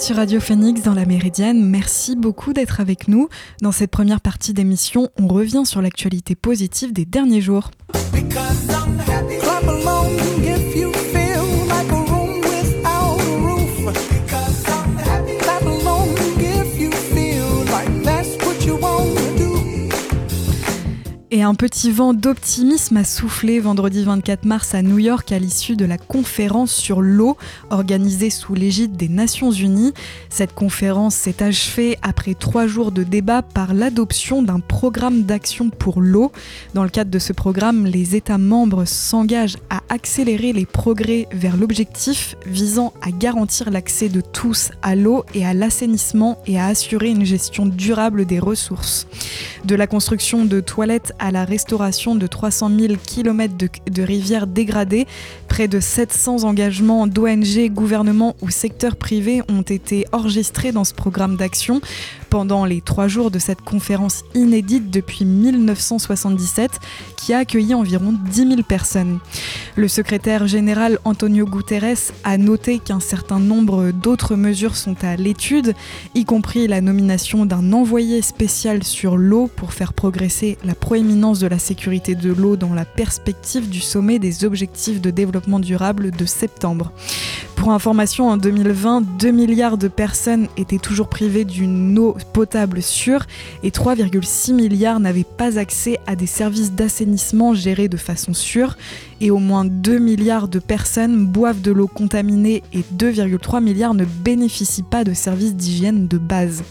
sur Radio Phoenix dans la Méridienne. Merci beaucoup d'être avec nous. Dans cette première partie d'émission, on revient sur l'actualité positive des derniers jours. Et un petit vent d'optimisme a soufflé vendredi 24 mars à New York à l'issue de la conférence sur l'eau organisée sous l'égide des Nations Unies. Cette conférence s'est achevée après trois jours de débat par l'adoption d'un programme d'action pour l'eau. Dans le cadre de ce programme, les États membres s'engagent à accélérer les progrès vers l'objectif visant à garantir l'accès de tous à l'eau et à l'assainissement et à assurer une gestion durable des ressources. De la construction de toilettes à la restauration de 300 000 km de, rivières dégradées. Près de 700 engagements d'ONG, gouvernements ou secteurs privés ont été enregistrés dans ce programme d'action pendant les trois jours de cette conférence inédite depuis 1977 qui a accueilli environ 10 000 personnes. Le secrétaire général Antonio Guterres a noté qu'un certain nombre d'autres mesures sont à l'étude, y compris la nomination d'un envoyé spécial sur l'eau pour faire progresser la proéminence de la sécurité de l'eau dans la perspective du sommet des objectifs de développement durable de septembre. Pour information, en 2020, 2 milliards de personnes étaient toujours privées d'une eau potable sûre et 3,6 milliards n'avaient pas accès à des services d'assainissement gérés de façon sûre et au moins 2 milliards de personnes boivent de l'eau contaminée et 2,3 milliards ne bénéficient pas de services d'hygiène de base.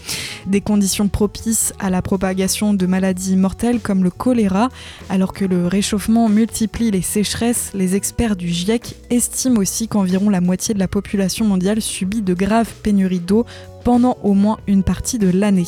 Des conditions propices à la propagation de maladies mortelles comme le choléra, alors que le réchauffement multiplie les sécheresses, les experts du GIEC estiment aussi qu'environ la moitié de la population mondiale subit de graves pénuries d'eau pendant au moins une partie de l'année.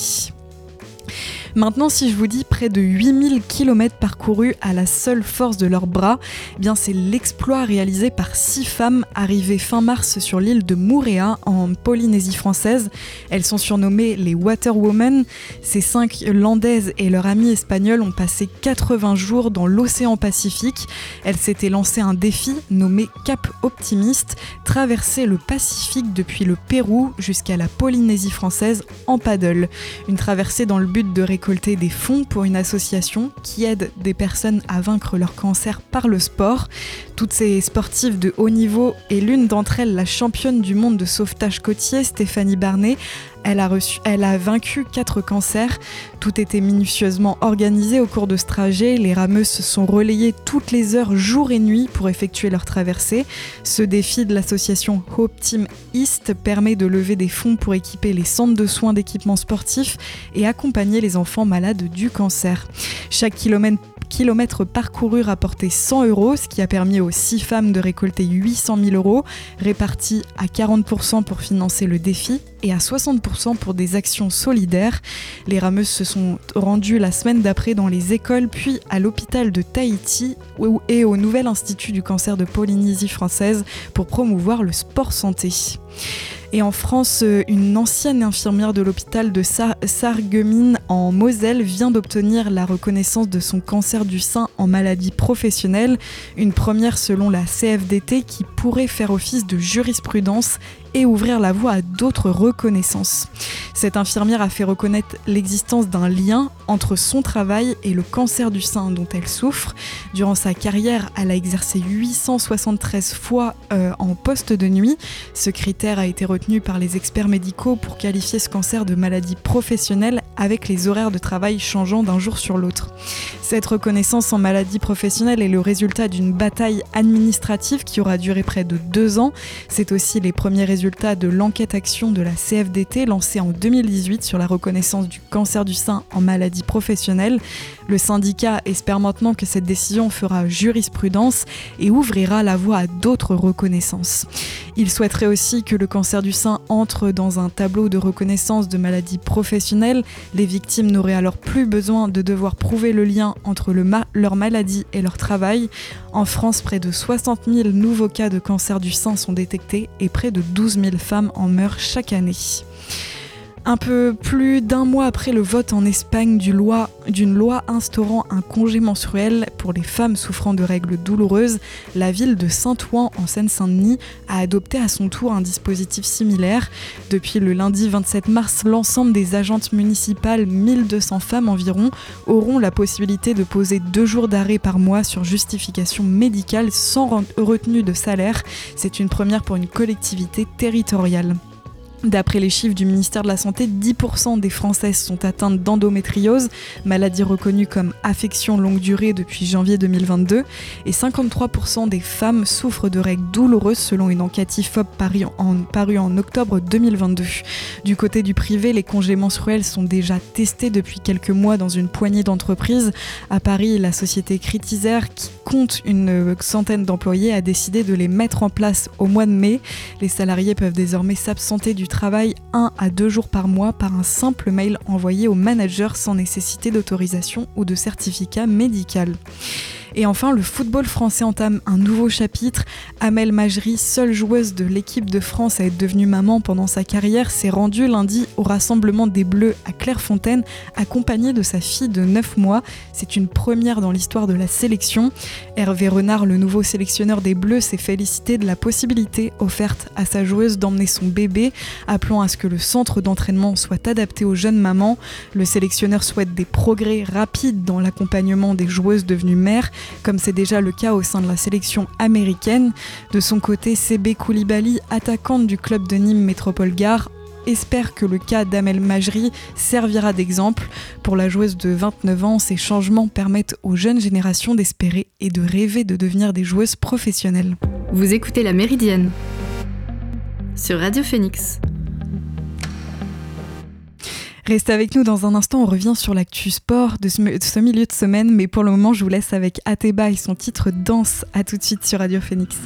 Maintenant, si je vous dis près de 8000 km parcourus à la seule force de leurs bras, eh bien c'est l'exploit réalisé par six femmes arrivées fin mars sur l'île de Moorea en Polynésie française. Elles sont surnommées les Water Women. Ces cinq landaises et leur amie espagnole ont passé 80 jours dans l'océan Pacifique. Elles s'étaient lancé un défi nommé Cap Optimiste, traverser le Pacifique depuis le Pérou jusqu'à la Polynésie française en paddle. Une traversée dans le but de récolter des fonds pour une association qui aide des personnes à vaincre leur cancer par le sport. Toutes ces sportives de haut niveau et l'une d'entre elles, la championne du monde de sauvetage côtier, Stéphanie Barnet, elle a, reçu, elle a vaincu quatre cancers. Tout était minutieusement organisé au cours de ce trajet. Les rameuses se sont relayées toutes les heures, jour et nuit, pour effectuer leur traversée. Ce défi de l'association Hope Team East permet de lever des fonds pour équiper les centres de soins d'équipements sportifs et accompagner les enfants malades du cancer. Chaque kilomètre kilomètres parcourus rapporté 100 euros, ce qui a permis aux six femmes de récolter 800 000 euros, répartis à 40% pour financer le défi et à 60% pour des actions solidaires. Les rameuses se sont rendues la semaine d'après dans les écoles, puis à l'hôpital de Tahiti et au Nouvel Institut du cancer de Polynésie française pour promouvoir le sport santé. Et en France, euh, une ancienne infirmière de l'hôpital de Sarreguemines en Moselle vient d'obtenir la reconnaissance de son cancer du sein en maladie professionnelle, une première selon la CFDT qui pourrait faire office de jurisprudence ouvrir la voie à d'autres reconnaissances. Cette infirmière a fait reconnaître l'existence d'un lien entre son travail et le cancer du sein dont elle souffre. Durant sa carrière, elle a exercé 873 fois euh, en poste de nuit. Ce critère a été retenu par les experts médicaux pour qualifier ce cancer de maladie professionnelle avec les horaires de travail changeant d'un jour sur l'autre. Cette reconnaissance en maladie professionnelle est le résultat d'une bataille administrative qui aura duré près de deux ans. C'est aussi les premiers résultats de l'enquête action de la CFDT lancée en 2018 sur la reconnaissance du cancer du sein en maladie professionnelle. Le syndicat espère maintenant que cette décision fera jurisprudence et ouvrira la voie à d'autres reconnaissances. Il souhaiterait aussi que le cancer du sein entre dans un tableau de reconnaissance de maladie professionnelle. Les victimes n'auraient alors plus besoin de devoir prouver le lien entre leur maladie et leur travail. En France, près de 60 000 nouveaux cas de cancer du sein sont détectés et près de 12 000 femmes en meurent chaque année. Un peu plus d'un mois après le vote en Espagne d'une loi, instaurant un congé menstruel pour les femmes souffrant de règles douloureuses, la ville de Saint-Ouen en Seine-Saint-Denis a adopté à son tour un dispositif similaire. Depuis le lundi 27 mars, l'ensemble des agentes municipales, 1200 femmes environ, auront la possibilité de poser deux jours d'arrêt par mois sur justification médicale sans retenue de salaire. C'est une première pour une collectivité territoriale. D'après les chiffres du ministère de la Santé, 10% des Françaises sont atteintes d'endométriose, maladie reconnue comme affection longue durée depuis janvier 2022, et 53% des femmes souffrent de règles douloureuses selon une enquête IFOP parue en, parue en octobre 2022. Du côté du privé, les congés menstruels sont déjà testés depuis quelques mois dans une poignée d'entreprises. À Paris, la société Critizer, qui compte une centaine d'employés, a décidé de les mettre en place au mois de mai. Les salariés peuvent désormais s'absenter du travail un à deux jours par mois par un simple mail envoyé au manager sans nécessité d'autorisation ou de certificat médical. Et enfin, le football français entame un nouveau chapitre. Amel Majri, seule joueuse de l'équipe de France à être devenue maman pendant sa carrière, s'est rendue lundi au rassemblement des Bleus à Clairefontaine, accompagnée de sa fille de 9 mois. C'est une première dans l'histoire de la sélection. Hervé Renard, le nouveau sélectionneur des Bleus, s'est félicité de la possibilité offerte à sa joueuse d'emmener son bébé, appelant à ce que le centre d'entraînement soit adapté aux jeunes mamans. Le sélectionneur souhaite des progrès rapides dans l'accompagnement des joueuses devenues mères comme c'est déjà le cas au sein de la sélection américaine. De son côté, CB Koulibaly, attaquante du club de Nîmes Métropole Gare, espère que le cas d'Amel Majri servira d'exemple. Pour la joueuse de 29 ans, ces changements permettent aux jeunes générations d'espérer et de rêver de devenir des joueuses professionnelles. Vous écoutez La Méridienne sur Radio Phoenix. Restez avec nous dans un instant, on revient sur l'actu sport de ce, milieu de semaine, mais pour le moment je vous laisse avec Ateba et son titre Danse. À tout de suite sur Radio Phoenix.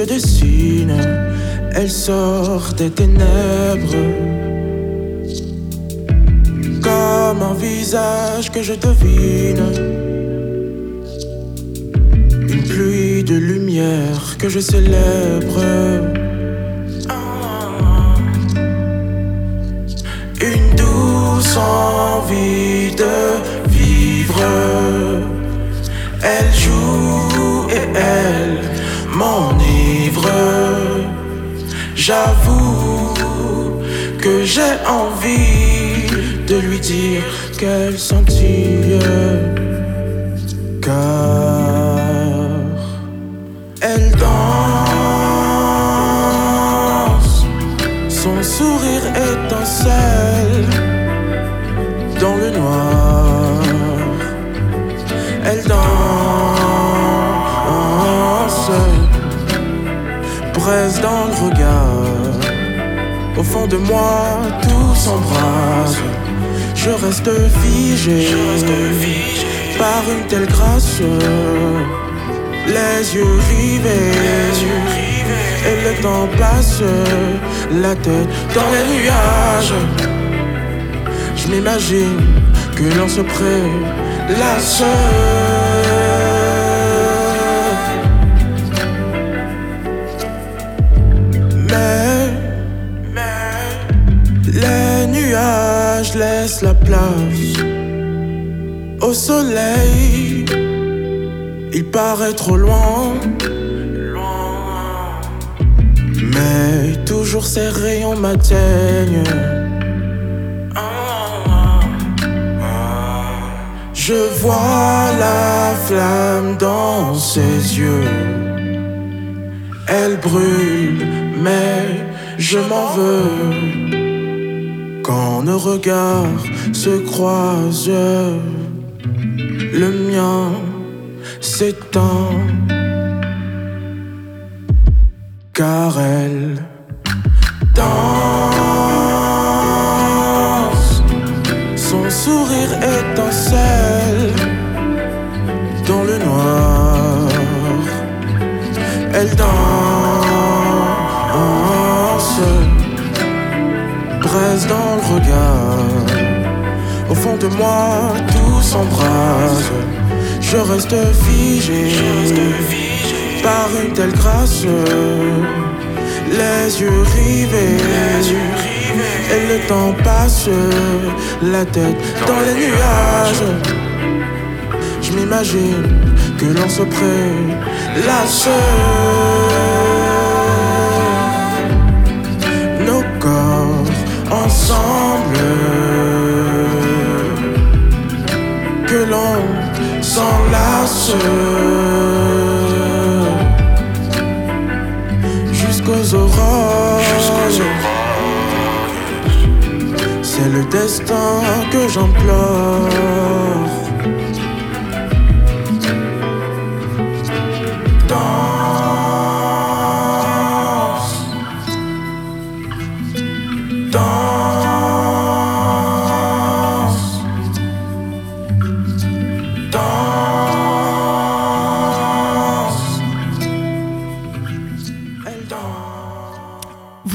Dessine, elle sort des ténèbres. Comme un visage que je devine, une pluie de lumière que je célèbre. Une douce envie de vivre. Elle joue J'avoue que j'ai envie de lui dire qu'elle sentit. Car elle danse, son sourire étincelle dans le noir. Elle danse dans le regard. Au fond de moi, tout s'embrase. Je reste figé, par une telle grâce. Les yeux rivés, et le temps passe, la tête dans les nuages. Je m'imagine que l'on se prélasse. Je laisse la place au soleil. Il paraît trop loin, mais toujours ses rayons m'atteignent. Je vois la flamme dans ses yeux. Elle brûle, mais je m'en veux. Quand nos regards se croisent, le mien s'éteint. car elle danse. Son sourire étincelle dans le noir. Elle danse, dans le regard. Au fond de moi, tout s'embrase. Je reste figé par une telle grâce. Les yeux rivés, et le temps passe, la tête dans les nuages. Je m'imagine que l'on se prélasse. Nos s'enlace. Jusqu'aux aurores. C'est le destin que j'implore. Danse. Danse.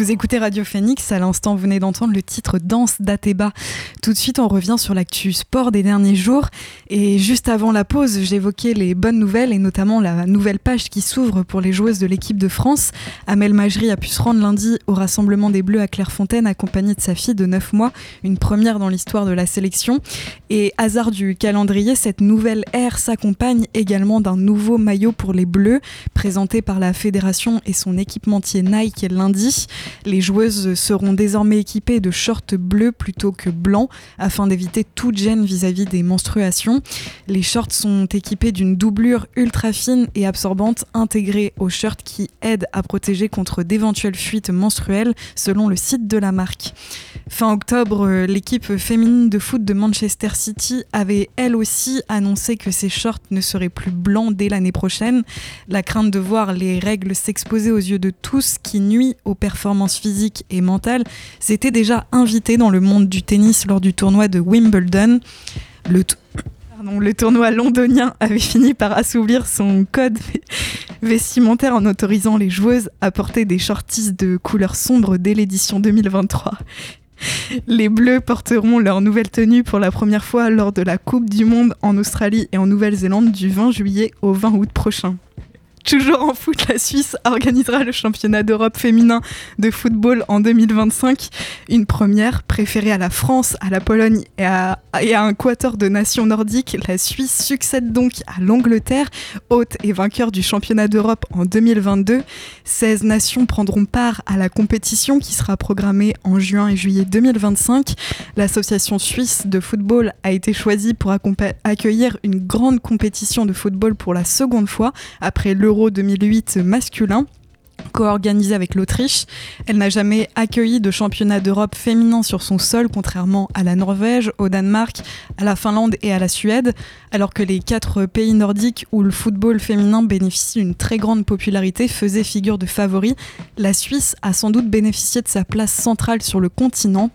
Vous écoutez Radio Phoenix, à l'instant vous venez d'entendre le titre Danse d'Athéba. Tout de suite on revient sur l'actu sport des derniers jours et juste avant la pause j'évoquais les bonnes nouvelles et notamment la nouvelle page qui s'ouvre pour les joueuses de l'équipe de France. Amel Majri a pu se rendre lundi au rassemblement des Bleus à Clairefontaine accompagnée de sa fille de 9 mois, une première dans l'histoire de la sélection. Et hasard du calendrier, cette nouvelle ère s'accompagne également d'un nouveau maillot pour les Bleus présenté par la fédération et son équipementier Nike lundi. Les joueuses seront désormais équipées de shorts bleus plutôt que blancs afin d'éviter toute gêne vis-à-vis des menstruations. Les shorts sont équipés d'une doublure ultra fine et absorbante intégrée au shirt qui aide à protéger contre d'éventuelles fuites menstruelles selon le site de la marque. Fin octobre, l'équipe féminine de foot de Manchester City avait elle aussi annoncé que ses shorts ne seraient plus blancs dès l'année prochaine. La crainte de voir les règles s'exposer aux yeux de tous qui nuit aux performances physiques et mentales s'était déjà invité dans le monde du tennis lors du tournoi de Wimbledon. Le tournoi londonien avait fini par assouvir son code vestimentaire en autorisant les joueuses à porter des shorties de couleur sombre dès l'édition 2023. Les Bleus porteront leur nouvelle tenue pour la première fois lors de la Coupe du Monde en Australie et en Nouvelle-Zélande du 20 juillet au 20 août prochain. Toujours en foot, la Suisse organisera le championnat d'Europe féminin de football en 2025. Une première préférée à la France, à la Pologne et à, un quator de nations nordiques. La Suisse succède donc à l'Angleterre, hôte et vainqueur du championnat d'Europe en 2022. 16 nations prendront part à la compétition qui sera programmée en juin et juillet 2025. L'association suisse de football a été choisie pour accueillir une grande compétition de football pour la seconde fois après l'Euro 2008 masculin co-organisée avec l'Autriche. Elle n'a jamais accueilli de championnat d'Europe féminin sur son sol, contrairement à la Norvège, au Danemark, à la Finlande et à la Suède, alors que les quatre pays nordiques où le football féminin bénéficie d'une très grande popularité faisaient figure de favoris. La Suisse a sans doute bénéficié de sa place centrale sur le continent.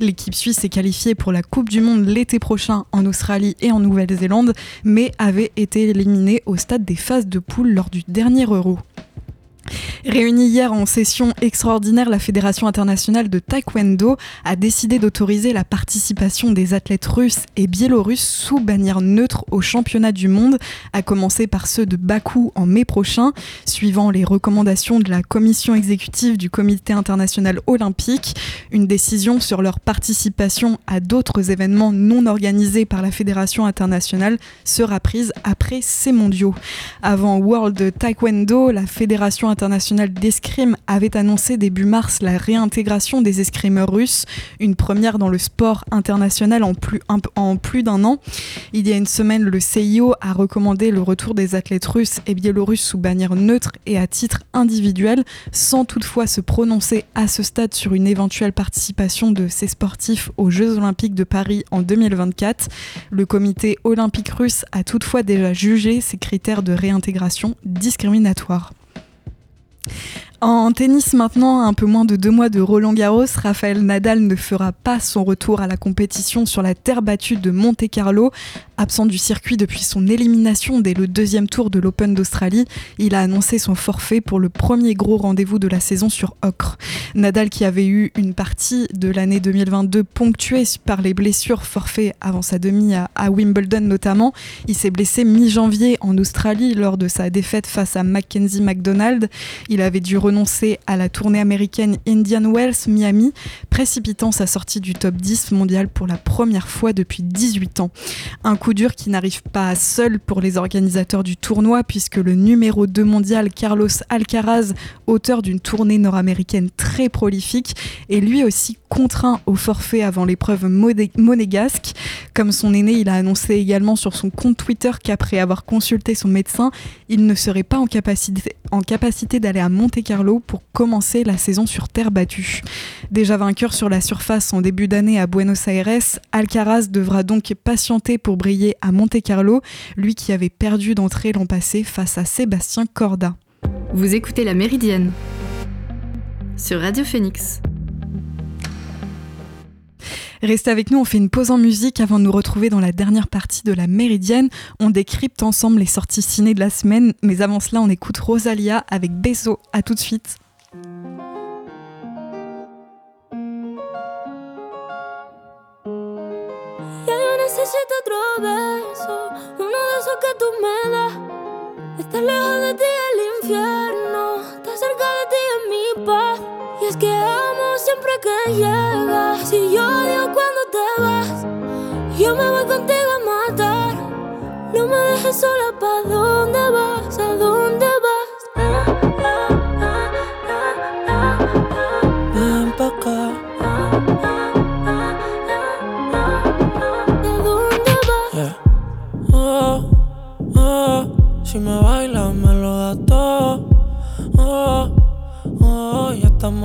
L'équipe suisse est qualifiée pour la Coupe du Monde l'été prochain en Australie et en Nouvelle-Zélande, mais avait été éliminée au stade des phases de poule lors du dernier Euro. Réunie hier en session extraordinaire, la Fédération internationale de taekwondo a décidé d'autoriser la participation des athlètes russes et biélorusses sous bannière neutre aux championnats du monde, à commencer par ceux de Bakou en mai prochain, suivant les recommandations de la commission exécutive du Comité international olympique. Une décision sur leur participation à d'autres événements non organisés par la Fédération internationale sera prise après ces mondiaux. Avant World Taekwondo, la Fédération internationale d'escrime avait annoncé début mars la réintégration des escrimeurs russes, une première dans le sport international en plus, un- en plus d'un an. Il y a une semaine, le CIO a recommandé le retour des athlètes russes et biélorusses sous bannière neutre et à titre individuel, sans toutefois se prononcer à ce stade sur une éventuelle participation de ces sportifs aux Jeux olympiques de Paris en 2024. Le comité olympique russe a toutefois déjà jugé ces critères de réintégration discriminatoires. En tennis maintenant, un peu moins de deux mois de Roland Garros, Rafael Nadal ne fera pas son retour à la compétition sur la terre battue de Monte Carlo. Absent du circuit depuis son élimination dès le deuxième tour de l'Open d'Australie, il a annoncé son forfait pour le premier gros rendez-vous de la saison sur Ocre. Nadal qui avait eu une partie de l'année 2022 ponctuée par les blessures forfait avant sa demi à, Wimbledon notamment, il s'est blessé mi-janvier en Australie lors de sa défaite face à Mackenzie McDonald. Il avait dû renoncer à la tournée américaine Indian Wells Miami, précipitant sa sortie du top 10 mondial pour la première fois depuis 18 ans. Un coup dur qui n'arrive pas seul pour les organisateurs du tournoi puisque le numéro 2 mondial Carlos Alcaraz, auteur d'une tournée nord-américaine très prolifique, est lui aussi contraint au forfait avant l'épreuve monégasque. Comme son aîné, il a annoncé également sur son compte Twitter qu'après avoir consulté son médecin, il ne serait pas en capacité, en capacité d'aller à Monte Carlo pour commencer la saison sur terre battue. Déjà vainqueur sur la surface en début d'année à Buenos Aires, Alcaraz devra donc patienter pour briller à Monte Carlo, lui qui avait perdu d'entrée l'an passé face à Sébastien Corda. Vous écoutez La Méridienne sur Radio Phoenix. Restez avec nous, on fait une pause en musique avant de nous retrouver dans la dernière partie de la Méridienne. On décrypte ensemble les sorties ciné de la semaine, mais avant cela, on écoute Rosalia avec Beso. À tout de suite. Otro beso, uno de esos que tú me das. Estar lejos de ti el infierno, estar cerca de ti es mi paz. Y es que amo siempre que llegas. Si yo odio cuando te vas, yo me voy contigo a matar. No me dejes sola, ¿pa' dónde vas? ¿A dónde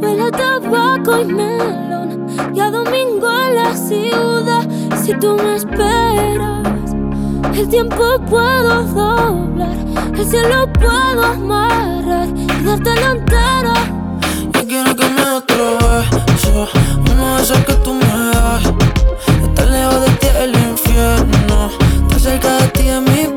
Huele a tabaco y melón y a domingo en la ciudad. Si tú me esperas, el tiempo puedo doblar, el cielo puedo amarrar y dártelo entero. Yo quiero que me otro beso Uno de esos que tú me das Estar lejos de ti el infierno Estar cerca de ti es mi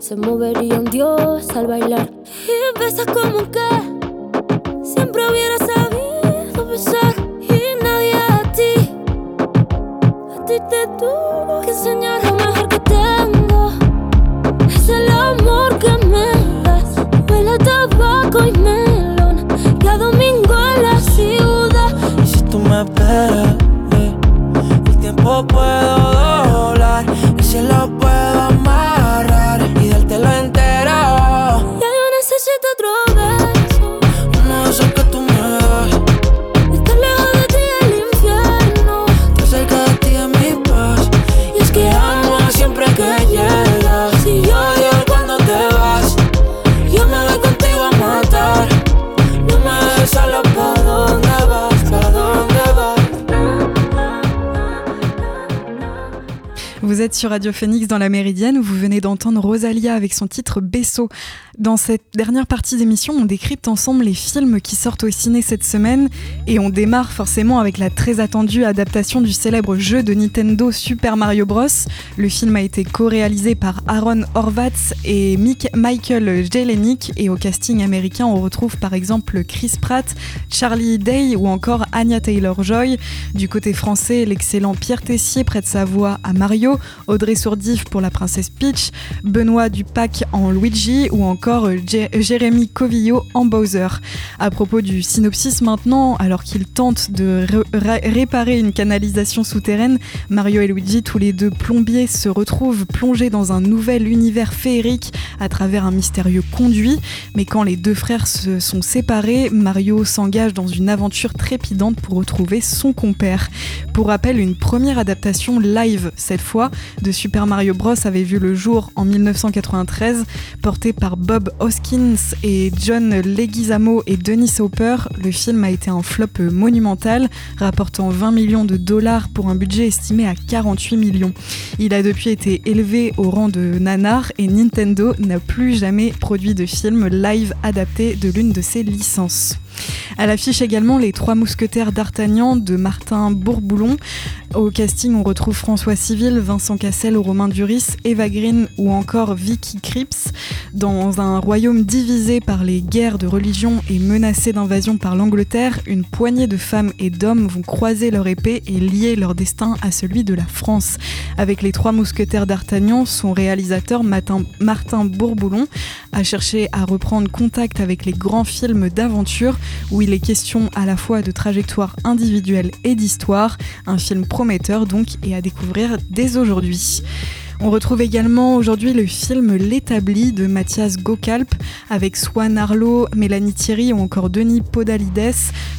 se movería un dios al bailar. Y besas como que siempre hubiera sur Radio Phoenix dans la Méridienne vous venez d'entendre Rosalia avec son titre Besso. Dans cette dernière partie d'émission, on décrypte ensemble les films qui sortent au ciné cette semaine et on démarre forcément avec la très attendue adaptation du célèbre jeu de Nintendo Super Mario Bros. Le film a été co-réalisé par Aaron Horvatz et Mick- Michael Jelenic et au casting américain on retrouve par exemple Chris Pratt, Charlie Day ou encore Anya Taylor-Joy. Du côté français, l'excellent Pierre Tessier prête sa voix à Mario. Audrey Sourdif pour la princesse Peach, Benoît Dupac en Luigi ou encore Jérémy Covillo en Bowser. À propos du synopsis maintenant, alors qu'il tente de réparer une canalisation souterraine, Mario et Luigi, tous les deux plombiers, se retrouvent plongés dans un nouvel univers féerique à travers un mystérieux conduit. Mais quand les deux frères se sont séparés, Mario s'engage dans une aventure trépidante pour retrouver son compère. Pour rappel, une première adaptation live, cette fois, de Super Mario Bros. avait vu le jour en 1993, portée par Bob Hoskins et John Leguizamo et Denis Hopper. Le film a été un flop monumental, rapportant 20 millions de dollars pour un budget estimé à 48 millions. Il a depuis été élevé au rang de nanar et Nintendo n'a plus jamais produit de film live adapté de l'une de ses licences. Elle affiche également Les Trois Mousquetaires d'Artagnan de Martin Bourboulon. Au casting, on retrouve François Civil, Vincent Cassel, Romain Duris, Eva Green ou encore Vicky Cripps. Dans un royaume divisé par les guerres de religion et menacé d'invasion par l'Angleterre, une poignée de femmes et d'hommes vont croiser leur épée et lier leur destin à celui de la France. Avec Les Trois Mousquetaires d'Artagnan, son réalisateur Martin Bourboulon a cherché à reprendre contact avec les grands films d'aventure où il est question à la fois de trajectoire individuelle et d'histoire, un film prometteur donc et à découvrir dès aujourd'hui. On retrouve également aujourd'hui le film L'établi de Mathias Gokalp avec Swan Arlo, Mélanie Thierry ou encore Denis Podalides.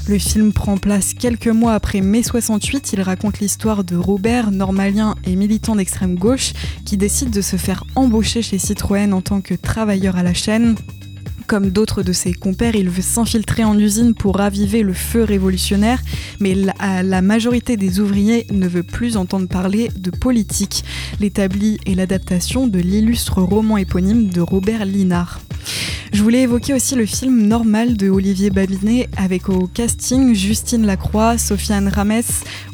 Le film prend place quelques mois après mai 68. Il raconte l'histoire de Robert, normalien et militant d'extrême gauche, qui décide de se faire embaucher chez Citroën en tant que travailleur à la chaîne comme d'autres de ses compères, il veut s'infiltrer en usine pour raviver le feu révolutionnaire, mais la, majorité des ouvriers ne veut plus entendre parler de politique. L'établi est l'adaptation de l'illustre roman éponyme de Robert Linard. Je voulais évoquer aussi le film Normal de Olivier Babinet avec au casting Justine Lacroix, Sofiane Rames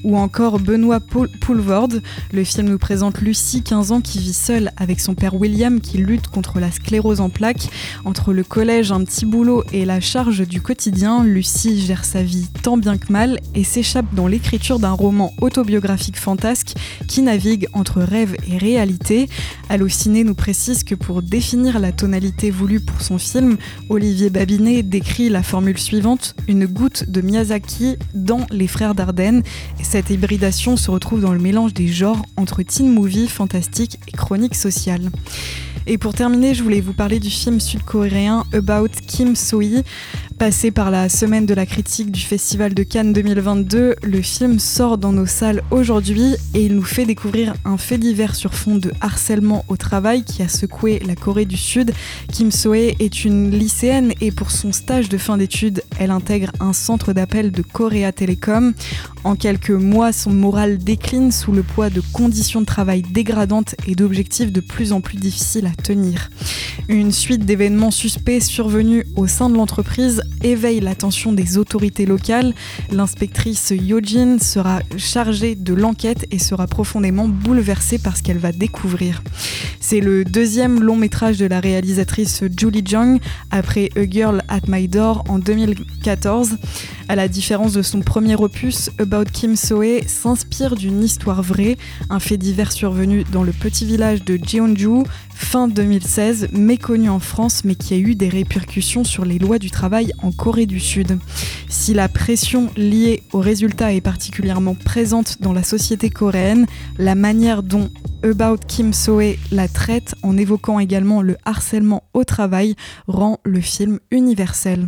ou encore Benoît Poulvorde. Le film nous présente Lucie, 15 ans, qui vit seule avec son père William qui lutte contre la sclérose en plaques. Entre le collège, un petit boulot et la charge du quotidien, Lucie gère sa vie tant bien que mal et s'échappe dans l'écriture d'un roman autobiographique fantasque qui navigue entre rêve et réalité. Allociné nous précise que pour définir la tonalité voulue pour son film, Olivier Babinet décrit la formule suivante une goutte de Miyazaki dans Les Frères Dardenne. cette hybridation se retrouve dans le mélange des genres entre teen movie, fantastique et chronique sociale. Et pour terminer, je voulais vous parler du film sud-coréen About Kim So-hee. Passé par la semaine de la critique du Festival de Cannes 2022, le film sort dans nos salles aujourd'hui et il nous fait découvrir un fait divers sur fond de harcèlement au travail qui a secoué la Corée du Sud. Kim So-hee est une lycéenne et pour son stage de fin d'études, elle intègre un centre d'appel de Korea Telecom. En quelques mois, son moral décline sous le poids de conditions de travail dégradantes et d'objectifs de plus en plus difficiles à tenir. Une suite d'événements suspects survenus au sein de l'entreprise éveille l'attention des autorités locales. L'inspectrice Yojin sera chargée de l'enquête et sera profondément bouleversée par ce qu'elle va découvrir. C'est le deuxième long métrage de la réalisatrice Julie Jung après A Girl at My Door en 2014. À la différence de son premier opus, About Kim Soe s'inspire d'une histoire vraie, un fait divers survenu dans le petit village de Jeonju fin 2016, méconnu en France mais qui a eu des répercussions sur les lois du travail en Corée du Sud. Si la pression liée aux résultats est particulièrement présente dans la société coréenne, la manière dont About Kim Soe la traite en évoquant également le harcèlement au travail rend le film universel.